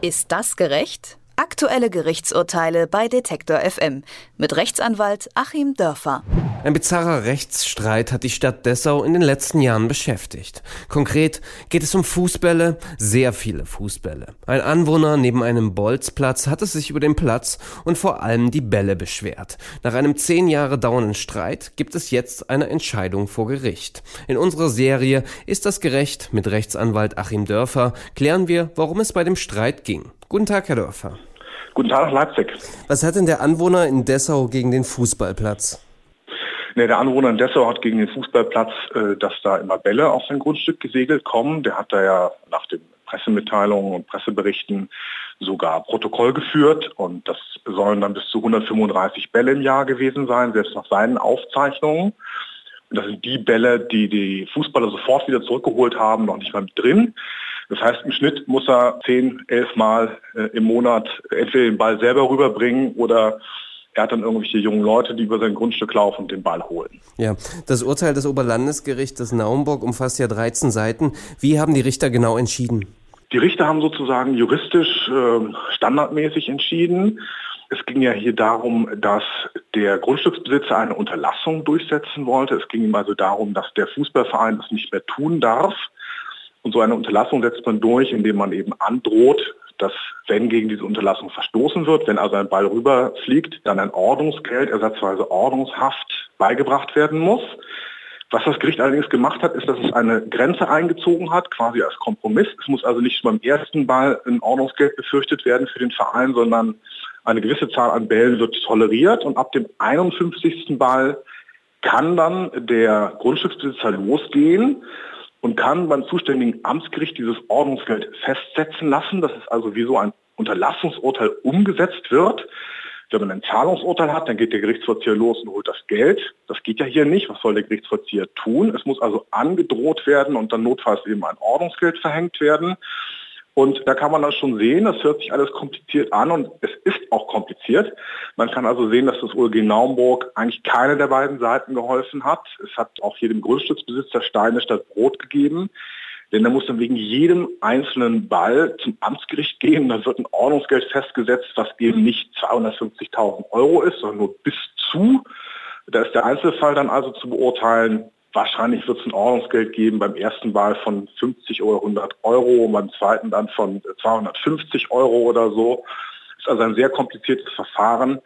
Ist das gerecht? Aktuelle Gerichtsurteile bei Detektor FM mit Rechtsanwalt Achim Dörfer. Ein bizarrer Rechtsstreit hat die Stadt Dessau in den letzten Jahren beschäftigt. Konkret geht es um Fußbälle, sehr viele Fußbälle. Ein Anwohner neben einem Bolzplatz hat es sich über den Platz und vor allem die Bälle beschwert. Nach einem zehn Jahre dauernden Streit gibt es jetzt eine Entscheidung vor Gericht. In unserer Serie Ist das gerecht? mit Rechtsanwalt Achim Dörfer klären wir, warum es bei dem Streit ging. Guten Tag, Herr Dörfer. Guten Tag nach Leipzig. Was hat denn der Anwohner in Dessau gegen den Fußballplatz? Nee, der Anwohner in Dessau hat gegen den Fußballplatz, äh, dass da immer Bälle auf sein Grundstück gesegelt kommen. Der hat da ja nach den Pressemitteilungen und Presseberichten sogar Protokoll geführt und das sollen dann bis zu 135 Bälle im Jahr gewesen sein, selbst nach seinen Aufzeichnungen. Und das sind die Bälle, die die Fußballer sofort wieder zurückgeholt haben, noch nicht mal mit drin. Das heißt, im Schnitt muss er zehn, elf Mal äh, im Monat entweder den Ball selber rüberbringen oder er hat dann irgendwelche jungen Leute, die über sein Grundstück laufen und den Ball holen. Ja, das Urteil des Oberlandesgerichtes Naumburg umfasst ja 13 Seiten. Wie haben die Richter genau entschieden? Die Richter haben sozusagen juristisch äh, standardmäßig entschieden. Es ging ja hier darum, dass der Grundstücksbesitzer eine Unterlassung durchsetzen wollte. Es ging ihm also darum, dass der Fußballverein das nicht mehr tun darf. Und so eine Unterlassung setzt man durch, indem man eben androht, dass wenn gegen diese Unterlassung verstoßen wird, wenn also ein Ball rüberfliegt, dann ein Ordnungsgeld, ersatzweise Ordnungshaft beigebracht werden muss. Was das Gericht allerdings gemacht hat, ist, dass es eine Grenze eingezogen hat, quasi als Kompromiss. Es muss also nicht beim ersten Ball ein Ordnungsgeld befürchtet werden für den Verein, sondern eine gewisse Zahl an Bällen wird toleriert und ab dem 51. Ball kann dann der Grundstücksbesitzer losgehen und kann beim zuständigen Amtsgericht dieses Ordnungsgeld festsetzen lassen. Das ist also wie so ein Unterlassungsurteil umgesetzt wird. Wenn man ein Zahlungsurteil hat, dann geht der Gerichtsvollzieher los und holt das Geld. Das geht ja hier nicht. Was soll der Gerichtsvollzieher tun? Es muss also angedroht werden und dann notfalls eben ein Ordnungsgeld verhängt werden. Und da kann man dann schon sehen, das hört sich alles kompliziert an und es ist auch kompliziert. Man kann also sehen, dass das OLG Naumburg eigentlich keine der beiden Seiten geholfen hat. Es hat auch jedem Grundstücksbesitzer Steine statt Brot gegeben. Denn da muss dann wegen jedem einzelnen Ball zum Amtsgericht gehen. Da wird ein Ordnungsgeld festgesetzt, was eben nicht 250.000 Euro ist, sondern nur bis zu. Da ist der Einzelfall dann also zu beurteilen, Wahrscheinlich wird es ein Ordnungsgeld geben beim ersten Wahl von 50 oder 100 Euro beim zweiten dann von 250 Euro oder so. Das ist also ein sehr kompliziertes Verfahren,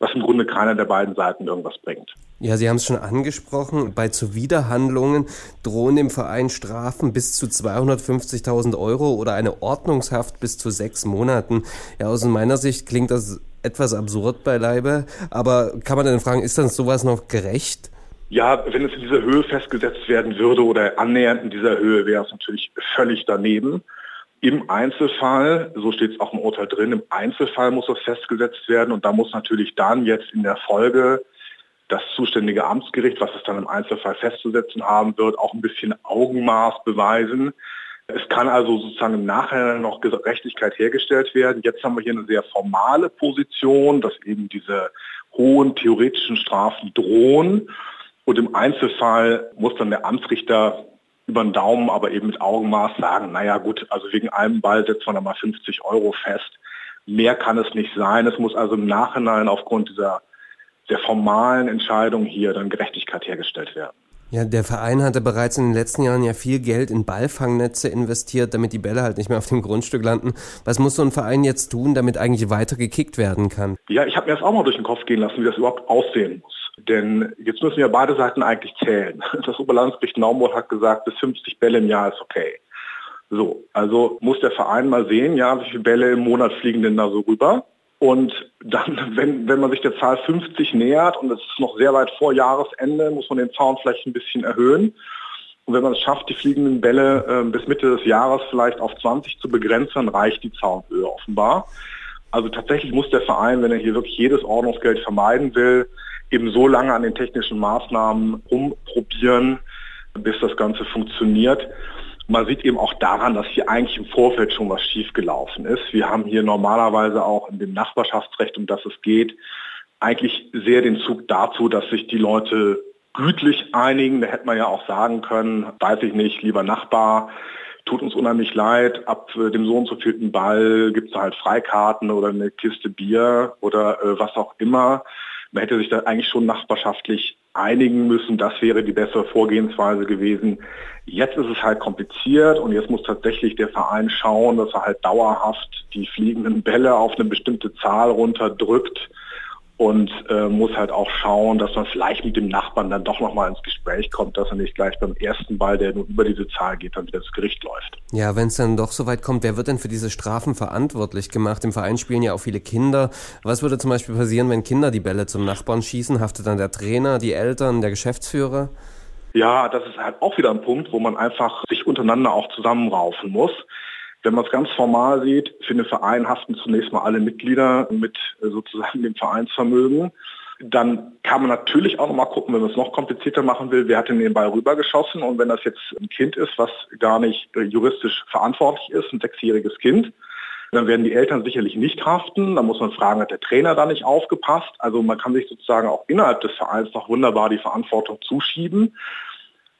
was im Grunde keiner der beiden Seiten irgendwas bringt. Ja, Sie haben es schon angesprochen. Bei Zuwiderhandlungen drohen dem Verein Strafen bis zu 250.000 Euro oder eine Ordnungshaft bis zu sechs Monaten. Ja, aus meiner Sicht klingt das etwas absurd beileibe. Aber kann man denn fragen, ist dann sowas noch gerecht? Ja, wenn es in dieser Höhe festgesetzt werden würde oder annähernd in dieser Höhe, wäre es natürlich völlig daneben. Im Einzelfall, so steht es auch im Urteil drin, im Einzelfall muss das festgesetzt werden und da muss natürlich dann jetzt in der Folge das zuständige Amtsgericht, was es dann im Einzelfall festzusetzen haben wird, auch ein bisschen Augenmaß beweisen. Es kann also sozusagen im Nachhinein noch Gerechtigkeit hergestellt werden. Jetzt haben wir hier eine sehr formale Position, dass eben diese hohen theoretischen Strafen drohen. Und im Einzelfall muss dann der Amtsrichter über den Daumen, aber eben mit Augenmaß sagen, naja gut, also wegen einem Ball setzt man da mal 50 Euro fest. Mehr kann es nicht sein. Es muss also im Nachhinein aufgrund dieser der formalen Entscheidung hier dann Gerechtigkeit hergestellt werden. Ja, der Verein hatte bereits in den letzten Jahren ja viel Geld in Ballfangnetze investiert, damit die Bälle halt nicht mehr auf dem Grundstück landen. Was muss so ein Verein jetzt tun, damit eigentlich weiter gekickt werden kann? Ja, ich habe mir das auch mal durch den Kopf gehen lassen, wie das überhaupt aussehen muss. Denn jetzt müssen ja beide Seiten eigentlich zählen. Das Oberlandesgericht Naumburg hat gesagt, bis 50 Bälle im Jahr ist okay. So, also muss der Verein mal sehen, ja, wie viele Bälle im Monat fliegen denn da so rüber. Und dann, wenn, wenn man sich der Zahl 50 nähert und es ist noch sehr weit vor Jahresende, muss man den Zaun vielleicht ein bisschen erhöhen. Und wenn man es schafft, die fliegenden Bälle äh, bis Mitte des Jahres vielleicht auf 20 zu begrenzen, reicht die Zaunhöhe offenbar. Also tatsächlich muss der Verein, wenn er hier wirklich jedes Ordnungsgeld vermeiden will, eben so lange an den technischen Maßnahmen rumprobieren, bis das Ganze funktioniert. Man sieht eben auch daran, dass hier eigentlich im Vorfeld schon was schiefgelaufen ist. Wir haben hier normalerweise auch in dem Nachbarschaftsrecht, um das es geht, eigentlich sehr den Zug dazu, dass sich die Leute gütlich einigen. Da hätte man ja auch sagen können, weiß ich nicht, lieber Nachbar, tut uns unheimlich leid, ab äh, dem so und so vielten Ball gibt es halt Freikarten oder eine Kiste Bier oder äh, was auch immer. Man hätte sich da eigentlich schon nachbarschaftlich einigen müssen. Das wäre die bessere Vorgehensweise gewesen. Jetzt ist es halt kompliziert und jetzt muss tatsächlich der Verein schauen, dass er halt dauerhaft die fliegenden Bälle auf eine bestimmte Zahl runterdrückt und äh, muss halt auch schauen, dass man vielleicht mit dem Nachbarn dann doch nochmal ins Gespräch kommt, dass er nicht gleich beim ersten Ball, der nur über diese Zahl geht, dann wieder ins Gericht läuft. Ja, wenn es dann doch so weit kommt, wer wird denn für diese Strafen verantwortlich gemacht? Im Verein spielen ja auch viele Kinder. Was würde zum Beispiel passieren, wenn Kinder die Bälle zum Nachbarn schießen? Haftet dann der Trainer, die Eltern, der Geschäftsführer? Ja, das ist halt auch wieder ein Punkt, wo man einfach sich untereinander auch zusammenraufen muss. Wenn man es ganz formal sieht, für den Verein haften zunächst mal alle Mitglieder mit äh, sozusagen dem Vereinsvermögen. Dann kann man natürlich auch noch mal gucken, wenn man es noch komplizierter machen will, wer hat denn den Ball rübergeschossen und wenn das jetzt ein Kind ist, was gar nicht äh, juristisch verantwortlich ist, ein sechsjähriges Kind, dann werden die Eltern sicherlich nicht haften. Da muss man fragen, hat der Trainer da nicht aufgepasst? Also man kann sich sozusagen auch innerhalb des Vereins noch wunderbar die Verantwortung zuschieben.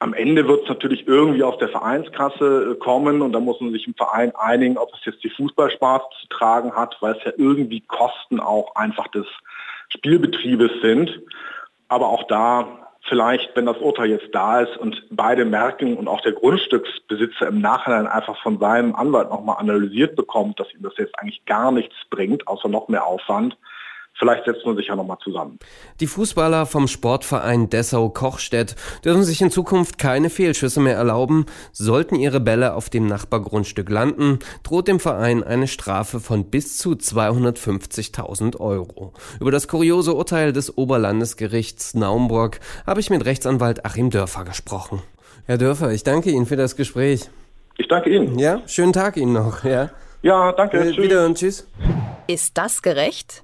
Am Ende wird es natürlich irgendwie aus der Vereinskasse äh, kommen und da muss man sich im Verein einigen, ob es jetzt die Fußballsparte zu tragen hat, weil es ja irgendwie Kosten auch einfach des Spielbetriebes sind. Aber auch da vielleicht, wenn das Urteil jetzt da ist und beide merken und auch der Grundstücksbesitzer im Nachhinein einfach von seinem Anwalt nochmal analysiert bekommt, dass ihm das jetzt eigentlich gar nichts bringt, außer noch mehr Aufwand, Vielleicht setzt man sich ja nochmal zusammen. Die Fußballer vom Sportverein Dessau-Kochstedt dürfen sich in Zukunft keine Fehlschüsse mehr erlauben. Sollten ihre Bälle auf dem Nachbargrundstück landen, droht dem Verein eine Strafe von bis zu 250.000 Euro. Über das kuriose Urteil des Oberlandesgerichts Naumburg habe ich mit Rechtsanwalt Achim Dörfer gesprochen. Herr Dörfer, ich danke Ihnen für das Gespräch. Ich danke Ihnen. Ja, schönen Tag Ihnen noch. Ja, ja danke. Äh, tschüss. Wieder und tschüss. Ist das gerecht?